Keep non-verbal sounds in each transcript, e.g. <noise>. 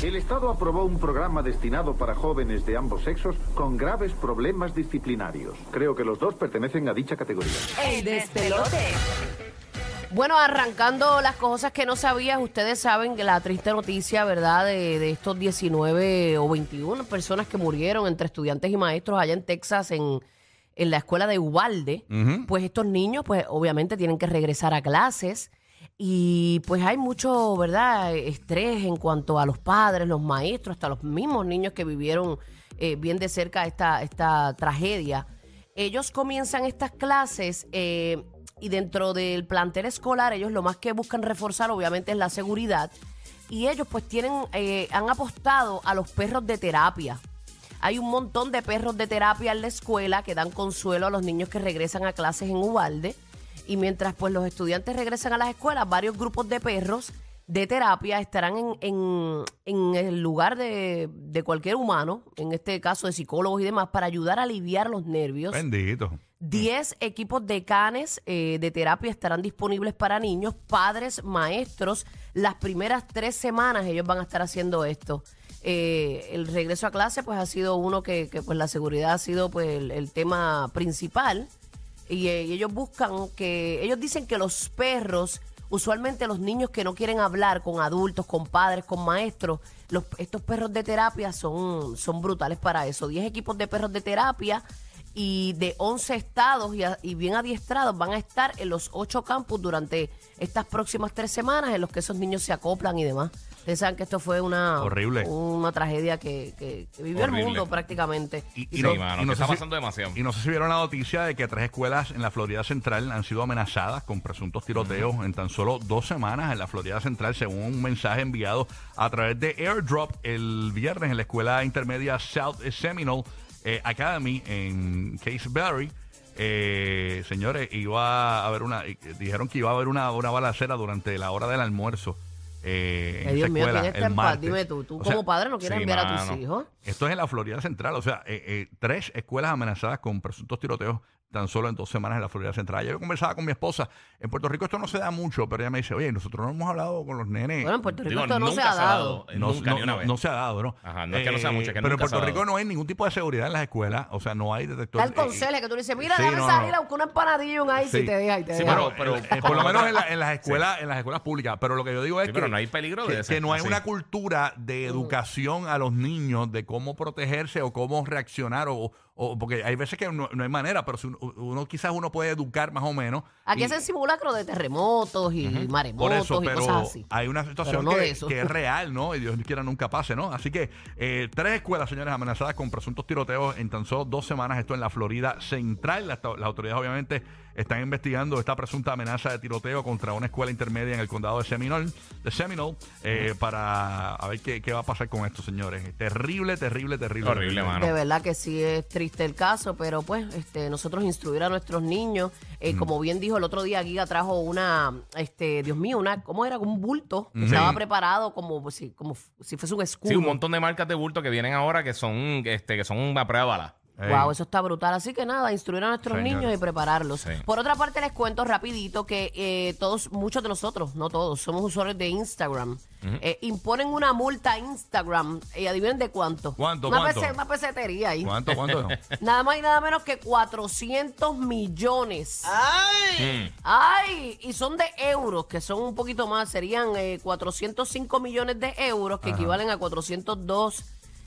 El Estado aprobó un programa destinado para jóvenes de ambos sexos con graves problemas disciplinarios. Creo que los dos pertenecen a dicha categoría. El despelote. Bueno, arrancando las cosas que no sabías, ustedes saben que la triste noticia, ¿verdad?, de, de estos 19 o 21 personas que murieron entre estudiantes y maestros allá en Texas, en, en la escuela de Ubalde, pues estos niños, pues obviamente tienen que regresar a clases y pues hay mucho, ¿verdad?, estrés en cuanto a los padres, los maestros, hasta los mismos niños que vivieron eh, bien de cerca esta, esta tragedia. Ellos comienzan estas clases eh, y dentro del plantel escolar ellos lo más que buscan reforzar obviamente es la seguridad y ellos pues tienen, eh, han apostado a los perros de terapia. Hay un montón de perros de terapia en la escuela que dan consuelo a los niños que regresan a clases en Ubalde. Y mientras pues los estudiantes regresan a las escuelas, varios grupos de perros de terapia estarán en, en- en el lugar de, de cualquier humano, en este caso de psicólogos y demás, para ayudar a aliviar los nervios. Bendito. 10 equipos de canes eh, de terapia estarán disponibles para niños, padres, maestros. Las primeras tres semanas ellos van a estar haciendo esto. Eh, el regreso a clase pues ha sido uno que, que, pues la seguridad ha sido pues el, el tema principal y, eh, y ellos buscan que ellos dicen que los perros usualmente los niños que no quieren hablar con adultos con padres con maestros los, estos perros de terapia son, son brutales para eso 10 equipos de perros de terapia y de 11 estados y, bien adiestrados van a estar en los 8 campus durante estas próximas tres semanas en los que esos niños se acoplan y demás. Ustedes saben que esto fue una, Horrible. una tragedia que, que- que vivió el mundo prácticamente. Y, Y Sí, no- mano, y que sé está si- pasando demasiado. Y no sé si vieron la noticia de que tres escuelas en la Florida Central han sido amenazadas con presuntos tiroteos en tan solo dos semanas en la Florida Central, según un mensaje enviado a través de Airdrop el viernes en la escuela intermedia South Seminole eh, Academy en Caseberry. Eh, señores, iba a haber una, eh, dijeron que iba a haber una, una balacera durante la hora del almuerzo. Eh, en Dios esa mío, escuela, ¿quién está el en paz? martes. Dime tú, tú O sea, como padre no quieres sí, enviar a tus mano. hijos. esto es en la Florida Central, o sea, eh, eh, tres escuelas amenazadas con presuntos tiroteos tan solo en dos semanas en la Florida Central. Ayer yo conversaba con mi esposa, en Puerto Rico esto no se da mucho, pero ella me dice, oye, nosotros no hemos hablado con los nenes. Bueno, en Puerto Rico Digo, esto no se ha dado. eh, no, nunca no- ni una vez. no se ha dado, ¿no? Ajá, no es que no sea mucho, es que Pero en nunca Puerto Rico no hay ningún tipo de seguridad en las escuelas, o sea, no hay detector. Está el eh, conserje que tú le dices, mira, sí, déjame no, salir no. a buscar una empanadilla y un ice Sí. y te deja y te Sí, deja. pero- pero- Eh, por lo menos en, la- en las escuelas en las escuelas públicas pero lo que yo digo es Sí, que, pero no hay peligro de que, ese, que no hay así. una cultura de educación a los niños de cómo protegerse o cómo reaccionar o, o- porque hay veces que no, no hay manera pero si uno, uno- quizás uno puede educar más o menos Aquí y- hacen simulacros de terremotos y por maremotos eso y pero cosas así. hay una situación no que, es <laughs> real no y Dios quiera nunca pase no así que eh, tres escuelas señores amenazadas con presuntos tiroteos en tan solo dos semanas esto en la Florida Central. Las, las autoridades obviamente están investigando esta presunta amenaza de tiroteo contra una escuela intermedia en el condado de Seminole, de Seminole eh, para a ver qué, qué va a pasar con esto, señores. Terrible, terrible, terrible. Horrible, terrible. mano. De verdad que sí es triste el caso, pero pues este nosotros instruir a nuestros niños, eh, Mm. como bien dijo el otro día, Giga trajo una, este, Dios mío, una, ¿cómo era? Un bulto que estaba preparado como pues, si, como si fuese un escudo. Sí, un montón de marcas de bulto que vienen ahora que son, este, que son una prueba de bala. Ey. Wow, eso está brutal. Así que nada, instruir a nuestros Señores. niños y prepararlos. Sí. Por otra parte, les cuento rapidito que eh, todos, muchos de nosotros, no todos, somos usuarios de Instagram. eh, imponen una multa a Instagram. Y adivinen de cuánto. ¿Cuánto, Una, cuánto? pese- una pesetería ahí. ¿Cuánto, cuánto? <laughs> Nada más y nada menos que 400 millones. Mm. ¡Ay! Y son de euros, que son un poquito más. Serían eh, 405 millones de euros, que equivalen a 402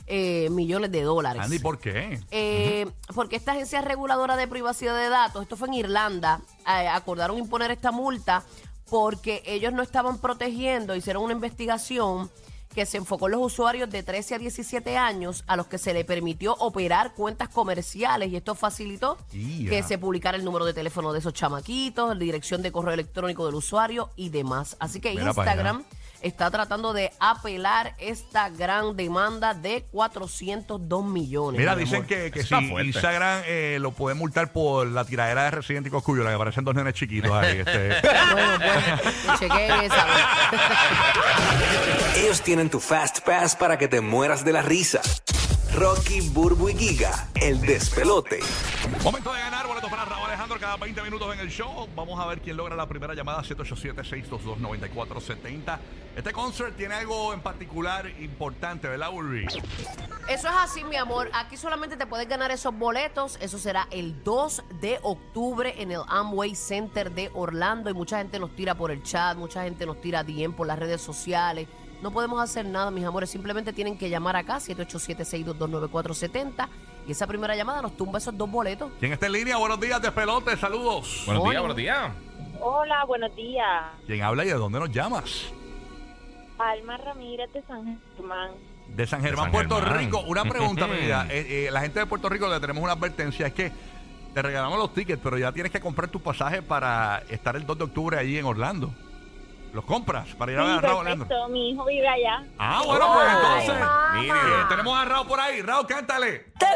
eh, millones de dólares. Andy, ¿por qué? Eh, Porque esta agencia reguladora de privacidad de datos, esto fue en Irlanda, eh, acordaron imponer esta multa porque ellos no estaban protegiendo, hicieron una investigación que se enfocó en los usuarios de 13 a 17 años a los que se le permitió operar cuentas comerciales y esto facilitó que se publicara el número de teléfono de esos chamaquitos, la dirección de correo electrónico del usuario y demás. Así que Mira para allá. Instagram está tratando de apelar esta gran demanda de 402 millones. Mira, mi dicen amor. que, que si fuerte. Instagram eh, lo puede multar por la tiradera de Resident Evil Cuyo, la que parecen dos nenes chiquitos ahí. Este. <laughs> Bueno, pues, chequeen esa. <laughs> Ellos tienen tu Fast Pass para que te mueras de la risa. Rocky, Burbu y Giga, el despelote. Momento de ganar boletos para Raúl Alejandro cada 20 minutos en el show. Vamos a ver quién logra la primera llamada 787-622-9470. Este concert tiene algo en particular importante, ¿verdad, Ulrich? Eso es así, mi amor. Aquí solamente te puedes ganar esos boletos. Eso será el 2 de octubre en el Amway Center de Orlando. Y mucha gente nos tira por el chat, mucha gente nos tira DM por las redes sociales. No podemos hacer nada, mis amores. Simplemente tienen que llamar acá, 787-622-9470. Y esa primera llamada nos tumba esos dos boletos. ¿Quién está en línea? Buenos días, despelote, saludos. Buenos días, buenos días. Hola, buenos días. ¿Quién habla y de dónde nos llamas? Alma Ramírez de San Germán. De San Germán, San Puerto Germán. Rico. Una pregunta, <laughs> mi vida. Eh, eh, la gente de Puerto Rico le tenemos una advertencia. Es que te regalamos los tickets, pero ya tienes que comprar tu pasaje para estar el 2 de octubre allí en Orlando. ¿Los compras para ir a ver a Raúl Orlando? mi hijo vive allá. Ah, bueno, pues entonces. Mire, tenemos a Raúl por ahí. Raúl, cántale. Te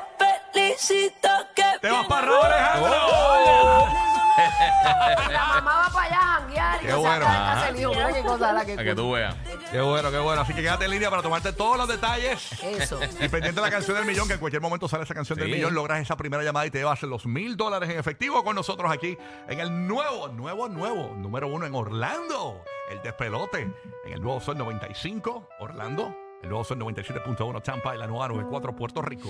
felicito que Te vas para Raúl Alejandro. <laughs> La mamá va para allá a janguear y Qué no se bueno. acaba. Mira qué cosa la que Para que tú veas. Qué bueno, qué bueno. Así que quédate en línea para tomarte todos los detalles. Eso. Y pendiente de la canción del millón, que en cualquier momento sale esa canción del Sí. millón, logras esa primera llamada y te llevas los mil dólares en efectivo con nosotros aquí en el nuevo, nuevo, nuevo, número uno en Orlando, el despelote, en el nuevo Sol 95, Orlando, el nuevo Sol 97.1 Tampa y la nueva 94 Puerto Rico.